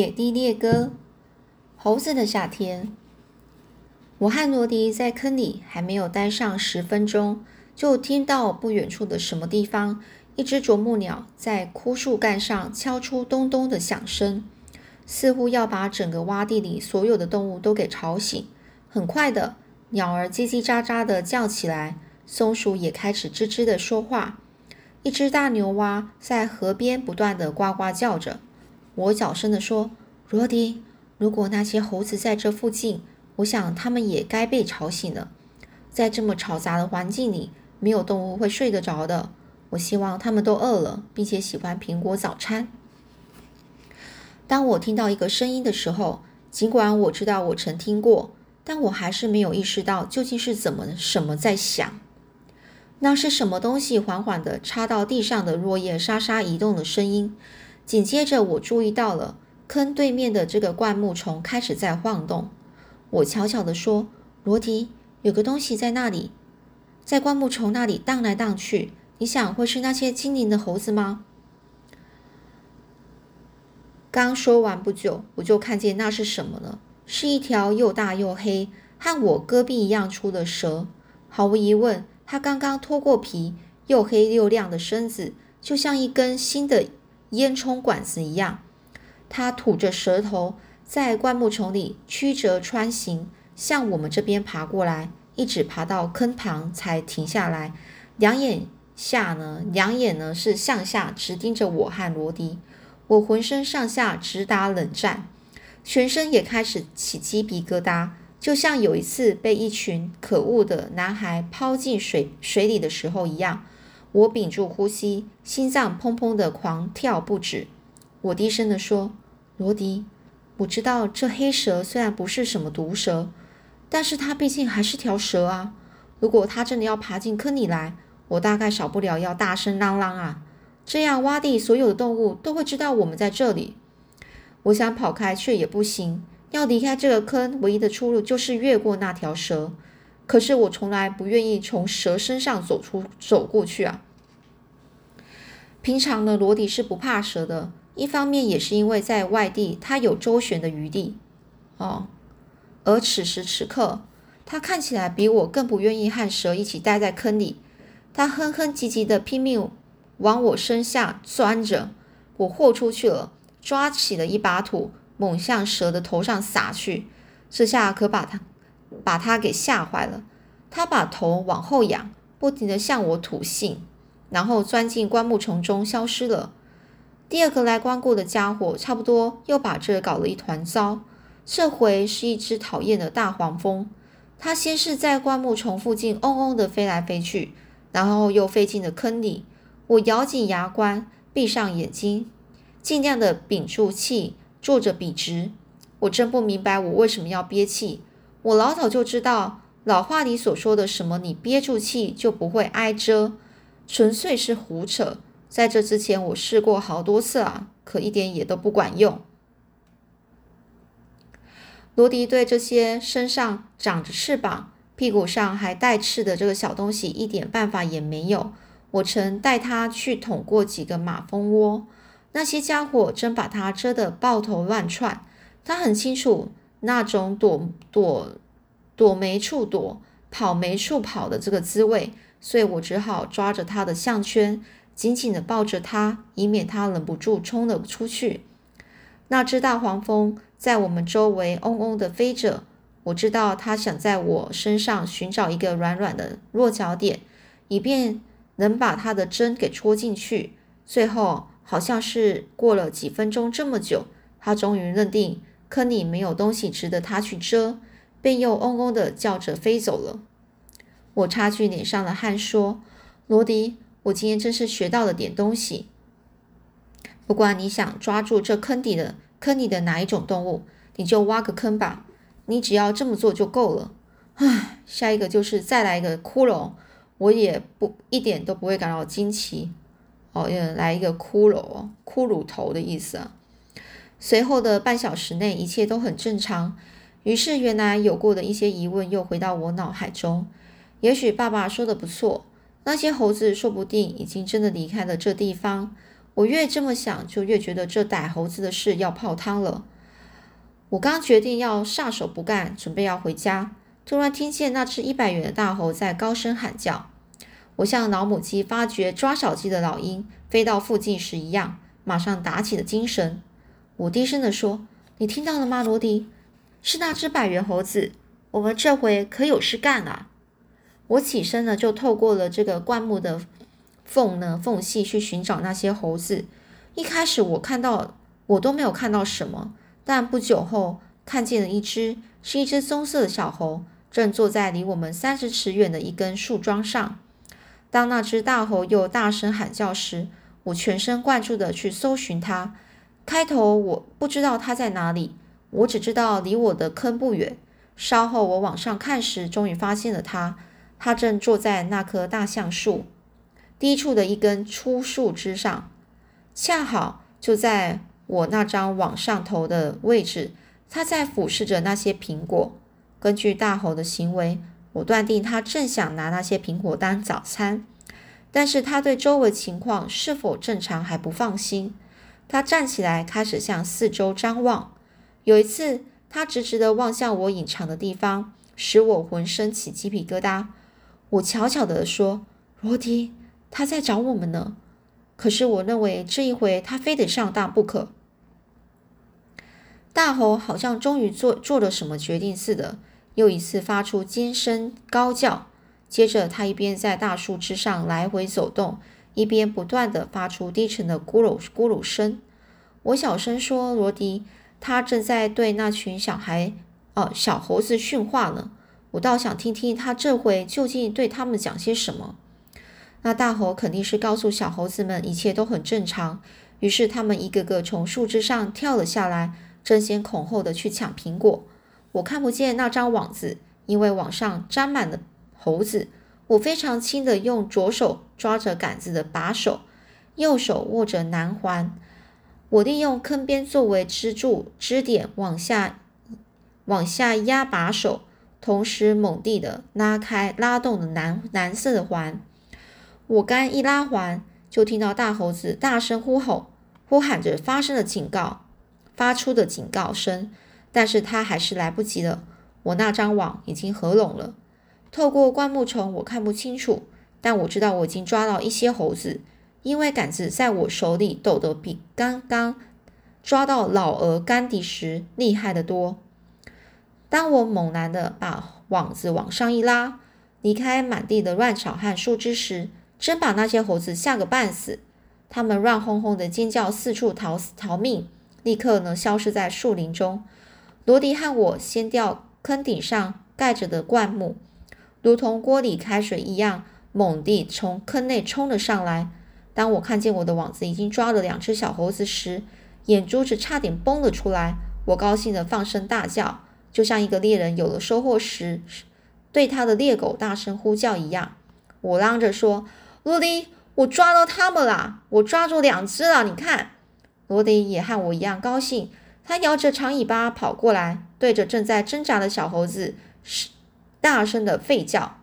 野地猎歌，猴子的夏天。我和罗迪在坑里还没有待上十分钟，就听到不远处的什么地方，一只啄木鸟在枯树干上敲出咚咚的响声，似乎要把整个洼地里所有的动物都给吵醒。很快的，鸟儿叽叽喳喳的叫起来，松鼠也开始吱吱的说话。一只大牛蛙在河边不断的呱呱叫着。我小声地说：“罗迪，如果那些猴子在这附近，我想他们也该被吵醒了。在这么嘈杂的环境里，没有动物会睡得着的。我希望他们都饿了，并且喜欢苹果早餐。”当我听到一个声音的时候，尽管我知道我曾听过，但我还是没有意识到究竟是怎么什么在响。那是什么东西缓缓地插到地上的落叶沙沙移动的声音？紧接着，我注意到了坑对面的这个灌木丛开始在晃动。我悄悄地说：“罗迪，有个东西在那里，在灌木丛那里荡来荡去。你想会是那些精灵的猴子吗？”刚说完不久，我就看见那是什么了，是一条又大又黑、和我胳臂一样粗的蛇。毫无疑问。它刚刚脱过皮，又黑又亮的身子就像一根新的烟囱管子一样。它吐着舌头，在灌木丛里曲折穿行，向我们这边爬过来，一直爬到坑旁才停下来。两眼下呢，两眼呢是向下直盯着我和罗迪。我浑身上下直打冷战，全身也开始起鸡皮疙瘩。就像有一次被一群可恶的男孩抛进水水里的时候一样，我屏住呼吸，心脏砰砰的狂跳不止。我低声地说：“罗迪，我知道这黑蛇虽然不是什么毒蛇，但是它毕竟还是条蛇啊。如果它真的要爬进坑里来，我大概少不了要大声嚷嚷啊，这样洼地所有的动物都会知道我们在这里。我想跑开，却也不行。”要离开这个坑，唯一的出路就是越过那条蛇。可是我从来不愿意从蛇身上走出走过去啊。平常呢，罗迪是不怕蛇的，一方面也是因为在外地他有周旋的余地哦。而此时此刻，他看起来比我更不愿意和蛇一起待在坑里。他哼哼唧唧的拼命往我身下钻着，我豁出去了，抓起了一把土。猛向蛇的头上撒去，这下可把他把他给吓坏了。他把头往后仰，不停地向我吐信，然后钻进灌木丛中消失了。第二个来光顾的家伙差不多又把这搞了一团糟。这回是一只讨厌的大黄蜂，它先是在灌木丛附近嗡嗡地飞来飞去，然后又飞进了坑里。我咬紧牙关，闭上眼睛，尽量的屏住气。坐着笔直，我真不明白我为什么要憋气。我老早就知道老话里所说的什么“你憋住气就不会挨蛰”，纯粹是胡扯。在这之前，我试过好多次啊，可一点也都不管用。罗迪对这些身上长着翅膀、屁股上还带刺的这个小东西一点办法也没有。我曾带他去捅过几个马蜂窝。那些家伙真把他蛰得抱头乱窜，他很清楚那种躲躲躲没处躲、跑没处跑的这个滋味，所以我只好抓着他的项圈，紧紧的抱着他，以免他忍不住冲了出去。那只大黄蜂在我们周围嗡嗡的飞着，我知道它想在我身上寻找一个软软的落脚点，以便能把它的针给戳进去。最后。好像是过了几分钟这么久，他终于认定坑里没有东西值得他去遮，便又嗡嗡的叫着飞走了。我擦去脸上的汗，说：“罗迪，我今天真是学到了点东西。不管你想抓住这坑底的坑里的哪一种动物，你就挖个坑吧。你只要这么做就够了。唉，下一个就是再来一个骷髅，我也不一点都不会感到惊奇。”哦，来一个骷髅，骷髅头的意思啊。随后的半小时内，一切都很正常。于是，原来有过的一些疑问又回到我脑海中。也许爸爸说的不错，那些猴子说不定已经真的离开了这地方。我越这么想，就越觉得这逮猴子的事要泡汤了。我刚决定要撒手不干，准备要回家，突然听见那只一百元的大猴在高声喊叫。我像老母鸡发觉抓小鸡的老鹰飞到附近时一样，马上打起了精神。我低声地说：“你听到了吗，罗迪？是那只百元猴子。我们这回可有事干啊！”我起身呢，就透过了这个灌木的缝呢缝隙去寻找那些猴子。一开始我看到我都没有看到什么。但不久后，看见了一只，是一只棕色的小猴，正坐在离我们三十尺远的一根树桩上。当那只大猴又大声喊叫时，我全神贯注地去搜寻它。开头我不知道它在哪里，我只知道离我的坑不远。稍后我往上看时，终于发现了它。它正坐在那棵大橡树低处的一根粗树枝上，恰好就在。我那张往上头的位置，他在俯视着那些苹果。根据大猴的行为，我断定他正想拿那些苹果当早餐。但是他对周围情况是否正常还不放心。他站起来，开始向四周张望。有一次，他直直地望向我隐藏的地方，使我浑身起鸡皮疙瘩。我悄悄地说：“罗迪，他在找我们呢。”可是我认为这一回他非得上当不可。大猴好像终于做做了什么决定似的，又一次发出尖声高叫。接着，他一边在大树枝上来回走动，一边不断地发出低沉的咕噜咕噜声。我小声说：“罗迪，他正在对那群小孩，哦，小猴子训话呢。我倒想听听他这回究竟对他们讲些什么。”那大猴肯定是告诉小猴子们一切都很正常，于是他们一个个从树枝上跳了下来。争先恐后的去抢苹果，我看不见那张网子，因为网上沾满了猴子。我非常轻的用左手抓着杆子的把手，右手握着南环。我利用坑边作为支柱支点，往下往下压把手，同时猛地的拉开拉动的蓝蓝色的环。我刚一拉环，就听到大猴子大声呼吼，呼喊着发生了警告。发出的警告声，但是他还是来不及了。我那张网已经合拢了，透过灌木丛我看不清楚，但我知道我已经抓到一些猴子，因为杆子在我手里抖得比刚刚抓到老鹅甘迪时厉害得多。当我猛然的把网子往上一拉，离开满地的乱草和树枝时，真把那些猴子吓个半死。他们乱哄哄的尖叫，四处逃逃命。立刻呢，消失在树林中。罗迪和我掀掉坑顶上盖着的灌木，如同锅里开水一样，猛地从坑内冲了上来。当我看见我的网子已经抓了两只小猴子时，眼珠子差点崩了出来。我高兴地放声大叫，就像一个猎人有了收获时对他的猎狗大声呼叫一样。我嚷着说：“罗迪，我抓到他们了！我抓住两只了，你看。”罗迪也和我一样高兴，他摇着长尾巴跑过来，对着正在挣扎的小猴子是大声的吠叫。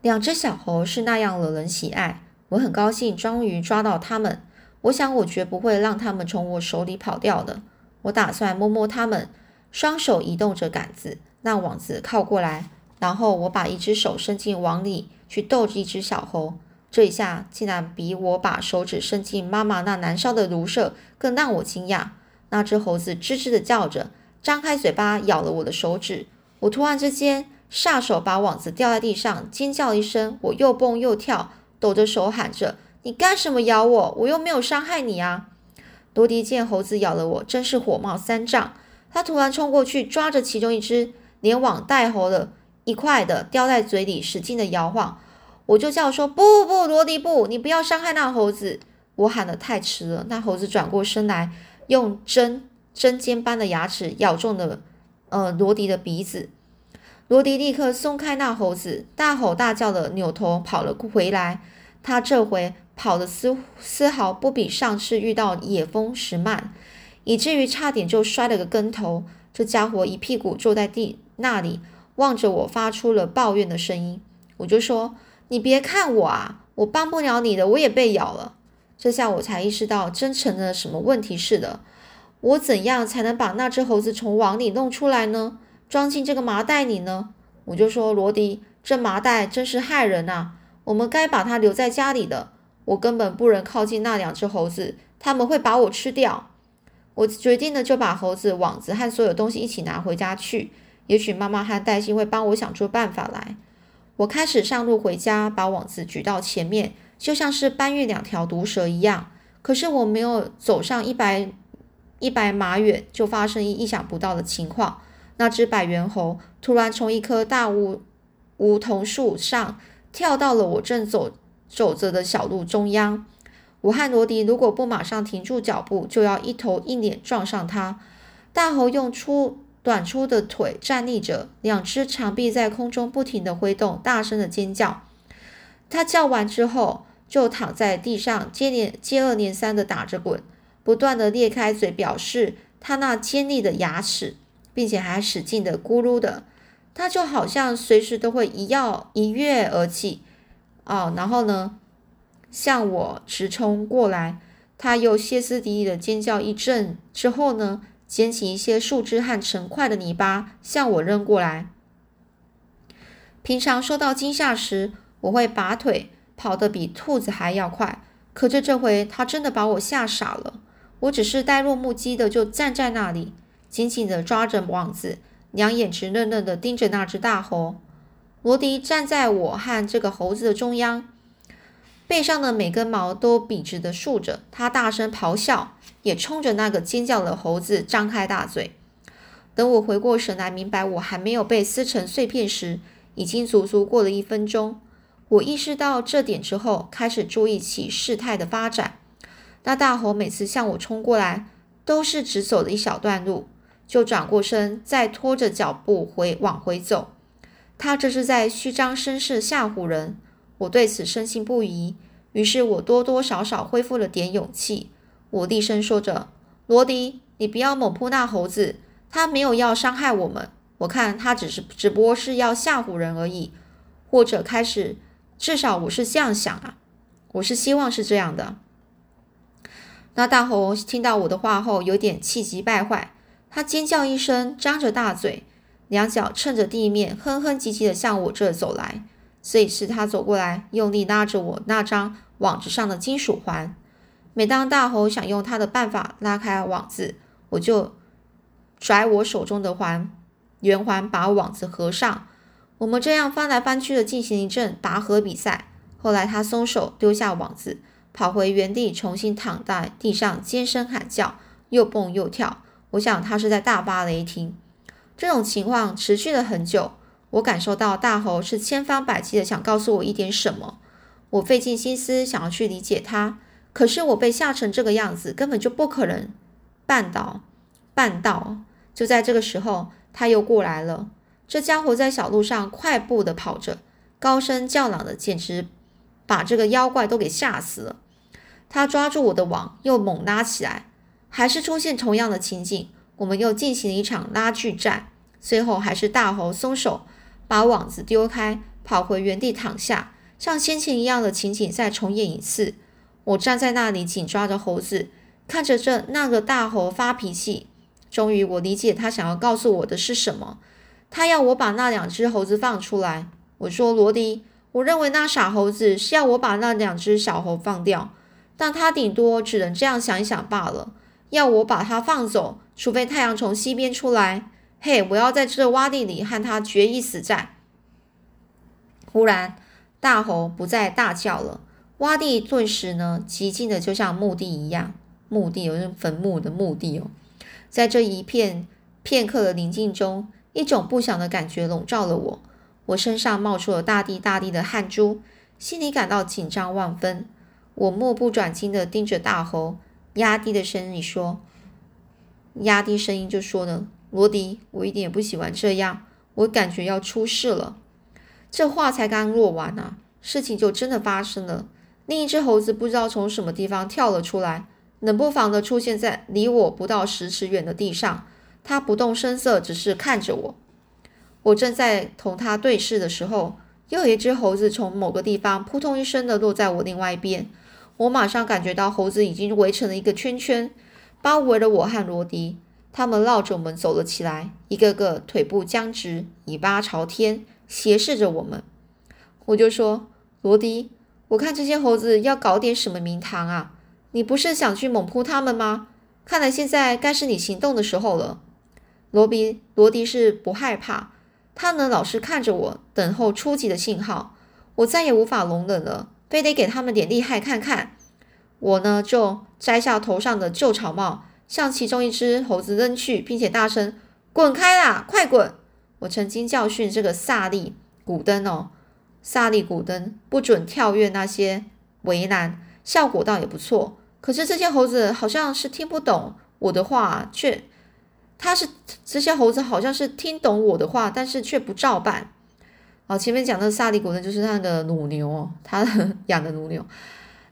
两只小猴是那样惹人喜爱，我很高兴，终于抓到它们。我想，我绝不会让它们从我手里跑掉的。我打算摸摸它们，双手移动着杆子，让网子靠过来，然后我把一只手伸进网里去逗着一只小猴。这一下竟然比我把手指伸进妈妈那燃烧的炉舍更让我惊讶。那只猴子吱吱的叫着，张开嘴巴咬了我的手指。我突然之间下手把网子掉在地上，尖叫一声。我又蹦又跳，抖着手喊着：“你干什么咬我？我又没有伤害你啊！”罗迪见猴子咬了我，真是火冒三丈。他突然冲过去，抓着其中一只，连网带猴的一块的叼在嘴里，使劲的摇晃。我就叫说不不，罗迪不，你不要伤害那猴子！我喊的太迟了，那猴子转过身来，用针针尖般的牙齿咬中了呃罗迪的鼻子。罗迪立刻松开那猴子，大吼大叫的扭头跑了回来。他这回跑的丝丝毫不比上次遇到野蜂时慢，以至于差点就摔了个跟头。这家伙一屁股坐在地那里，望着我，发出了抱怨的声音。我就说。你别看我啊，我帮不了你的，我也被咬了。这下我才意识到真成了什么问题似的。我怎样才能把那只猴子从网里弄出来呢？装进这个麻袋里呢？我就说罗迪，这麻袋真是害人啊！我们该把它留在家里的。我根本不能靠近那两只猴子，他们会把我吃掉。我决定呢，就把猴子、网子和所有东西一起拿回家去。也许妈妈和黛西会帮我想出办法来。我开始上路回家，把网子举到前面，就像是搬运两条毒蛇一样。可是我没有走上一百。一百码远，就发生意想不到的情况。那只百元猴突然从一棵大梧梧桐树上跳到了我正走走着的小路中央。我和罗迪如果不马上停住脚步，就要一头一脸撞上它。大猴用粗短粗的腿站立着，两只长臂在空中不停地挥动，大声的尖叫。它叫完之后，就躺在地上，接连接二连三的打着滚。不断的裂开嘴，表示他那尖利的牙齿，并且还使劲的咕噜的，他就好像随时都会一跃一跃而起，哦，然后呢，向我直冲过来。他又歇斯底里的尖叫一阵之后呢，捡起一些树枝和成块的泥巴向我扔过来。平常受到惊吓时，我会拔腿跑得比兔子还要快，可这这回他真的把我吓傻了。我只是呆若木鸡的就站在那里，紧紧的抓着网子，两眼直愣愣的盯着那只大猴。罗迪站在我和这个猴子的中央，背上的每根毛都笔直的竖着。他大声咆哮，也冲着那个尖叫的猴子张开大嘴。等我回过神来，明白我还没有被撕成碎片时，已经足足过了一分钟。我意识到这点之后，开始注意起事态的发展。那大猴每次向我冲过来，都是只走了一小段路，就转过身，再拖着脚步回往回走。他这是在虚张声势吓唬人。我对此深信不疑，于是我多多少少恢复了点勇气。我低声说着：“罗迪，你不要猛扑那猴子，他没有要伤害我们。我看他只是只不过是要吓唬人而已，或者开始，至少我是这样想啊，我是希望是这样的。”那大猴听到我的话后，有点气急败坏，他尖叫一声，张着大嘴，两脚蹭着地面，哼哼唧唧的向我这走来。所以是他走过来，用力拉着我那张网子上的金属环。每当大猴想用他的办法拉开网子，我就拽我手中的环圆环，把网子合上。我们这样翻来翻去的进行一阵拔河比赛。后来他松手，丢下网子。跑回原地，重新躺在地上，尖声喊叫，又蹦又跳。我想他是在大发雷霆。这种情况持续了很久。我感受到大猴是千方百计的想告诉我一点什么。我费尽心思想要去理解他，可是我被吓成这个样子，根本就不可能办到。办到。就在这个时候，他又过来了。这家伙在小路上快步的跑着，高声叫嚷的，简直把这个妖怪都给吓死了。他抓住我的网，又猛拉起来，还是出现同样的情景。我们又进行了一场拉锯战，最后还是大猴松手，把网子丢开，跑回原地躺下，像先前一样的情景再重演一次。我站在那里，紧抓着猴子，看着这那个大猴发脾气。终于，我理解他想要告诉我的是什么。他要我把那两只猴子放出来。我说：“罗迪，我认为那傻猴子是要我把那两只小猴放掉。”但他顶多只能这样想一想罢了。要我把他放走，除非太阳从西边出来。嘿，我要在这洼地里和他决一死战。忽然，大猴不再大叫了，洼地顿时呢，寂静的就像墓地一样。墓地有人坟墓的墓地哦。在这一片片刻的宁静中，一种不祥的感觉笼罩了我。我身上冒出了大滴大滴的汗珠，心里感到紧张万分。我目不转睛地盯着大猴，压低的声音说：“压低声音就说呢，罗迪，我一点也不喜欢这样，我感觉要出事了。”这话才刚落完呢，事情就真的发生了。另一只猴子不知道从什么地方跳了出来，冷不防地出现在离我不到十尺远的地上。它不动声色，只是看着我。我正在同它对视的时候，又有一只猴子从某个地方扑通一声的落在我另外一边。我马上感觉到猴子已经围成了一个圈圈，包围了我和罗迪。他们绕着我们走了起来，一个个腿部僵直，尾巴朝天，斜视着我们。我就说：“罗迪，我看这些猴子要搞点什么名堂啊！你不是想去猛扑他们吗？看来现在该是你行动的时候了。”罗比罗迪是不害怕，他呢老是看着我，等候初级的信号。我再也无法容忍了，非得给他们点厉害看看。我呢就摘下头上的旧草帽，向其中一只猴子扔去，并且大声：“滚开啦，快滚！”我曾经教训这个萨利古登哦，萨利古登不准跳跃那些围栏，效果倒也不错。可是这些猴子好像是听不懂我的话，却。他是这些猴子好像是听懂我的话，但是却不照办。哦，前面讲的萨利古呢，就是那个母牛，他养的母牛。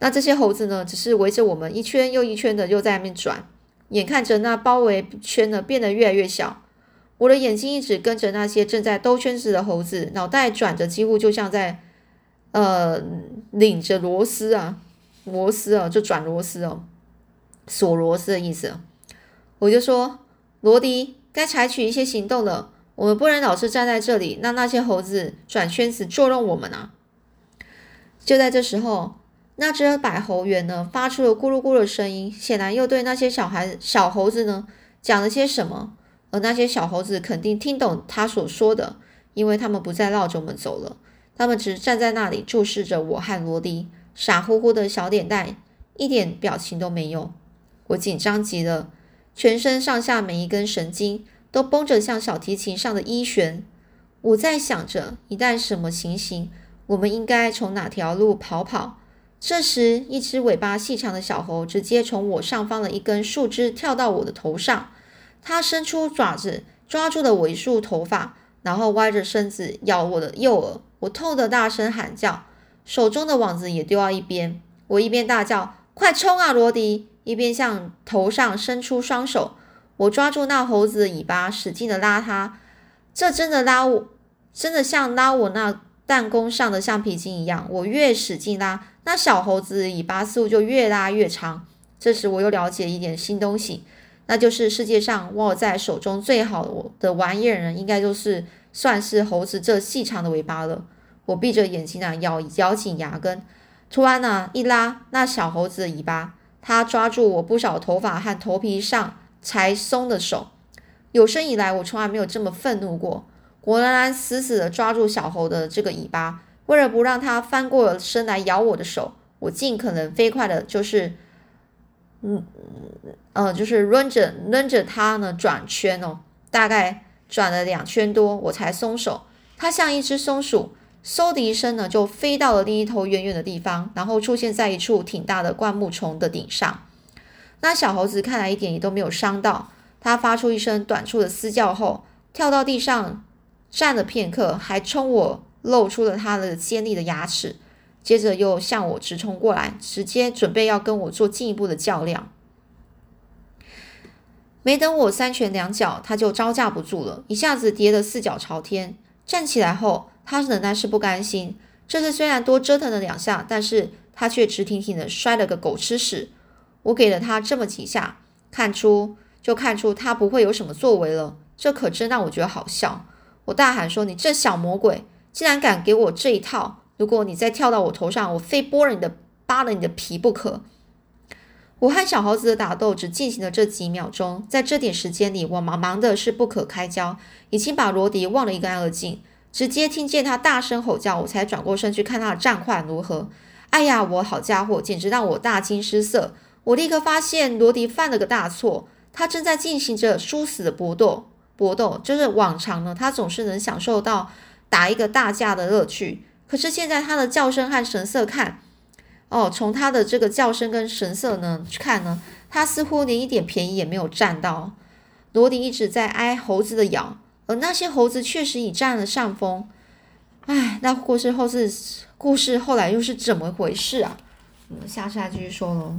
那这些猴子呢，只是围着我们一圈又一圈的，又在那边转。眼看着那包围圈呢变得越来越小，我的眼睛一直跟着那些正在兜圈子的猴子，脑袋转着，几乎就像在呃拧着螺丝啊，螺丝啊，就转螺丝哦，锁螺丝的意思。我就说。罗迪，该采取一些行动了。我们不能老是站在这里，让那些猴子转圈子捉弄我们啊！就在这时候，那只百猴猿呢，发出了咕噜咕噜的声音，显然又对那些小孩、小猴子呢讲了些什么。而那些小猴子肯定听懂他所说的，因为他们不再绕着我们走了，他们只站在那里注视着我和罗迪，傻乎乎的小脸蛋，一点表情都没有。我紧张极了。全身上下每一根神经都绷着，像小提琴上的一弦。我在想着，一旦什么情形，我们应该从哪条路跑跑。这时，一只尾巴细长的小猴直接从我上方的一根树枝跳到我的头上，它伸出爪子抓住了我一束头发，然后歪着身子咬我的右耳。我痛得大声喊叫，手中的网子也丢到一边。我一边大叫：“快冲啊，罗迪！”一边向头上伸出双手，我抓住那猴子的尾巴，使劲的拉它。这真的拉我，真的像拉我那弹弓上的橡皮筋一样。我越使劲拉，那小猴子的尾巴似乎就越拉越长。这时，我又了解一点新东西，那就是世界上握在手中最好的玩意儿呢，应该就是算是猴子这细长的尾巴了。我闭着眼睛啊，咬咬紧牙根，突然呢，一拉那小猴子的尾巴。他抓住我不少头发和头皮上才松的手，有生以来我从来没有这么愤怒过。我仍然死死地抓住小猴的这个尾巴，为了不让它翻过身来咬我的手，我尽可能飞快的，就是，嗯，呃，就是抡着抡着它呢转圈哦，大概转了两圈多，我才松手。它像一只松鼠。嗖的一声呢，就飞到了另一头远远的地方，然后出现在一处挺大的灌木丛的顶上。那小猴子看来一点也都没有伤到，它发出一声短促的嘶叫后，跳到地上站了片刻，还冲我露出了它的尖利的牙齿，接着又向我直冲过来，直接准备要跟我做进一步的较量。没等我三拳两脚，它就招架不住了，一下子跌得四脚朝天，站起来后。他仍然是不甘心，这次虽然多折腾了两下，但是他却直挺挺的摔了个狗吃屎。我给了他这么几下，看出就看出他不会有什么作为了，这可真让我觉得好笑。我大喊说：“你这小魔鬼，竟然敢给我这一套！如果你再跳到我头上，我非剥了你的、扒了你的皮不可！”我和小猴子的打斗只进行了这几秒钟，在这点时间里，我忙忙的是不可开交，已经把罗迪忘了一干二净。直接听见他大声吼叫，我才转过身去看他的战况如何。哎呀，我好家伙，简直让我大惊失色！我立刻发现罗迪犯了个大错，他正在进行着殊死的搏斗。搏斗就是往常呢，他总是能享受到打一个大架的乐趣。可是现在他的叫声和神色看，哦，从他的这个叫声跟神色呢去看呢，他似乎连一点便宜也没有占到。罗迪一直在挨猴子的咬。而那些猴子确实已占了上风，唉，那故事后是故事后来又是怎么回事啊？我们下次再继续说喽。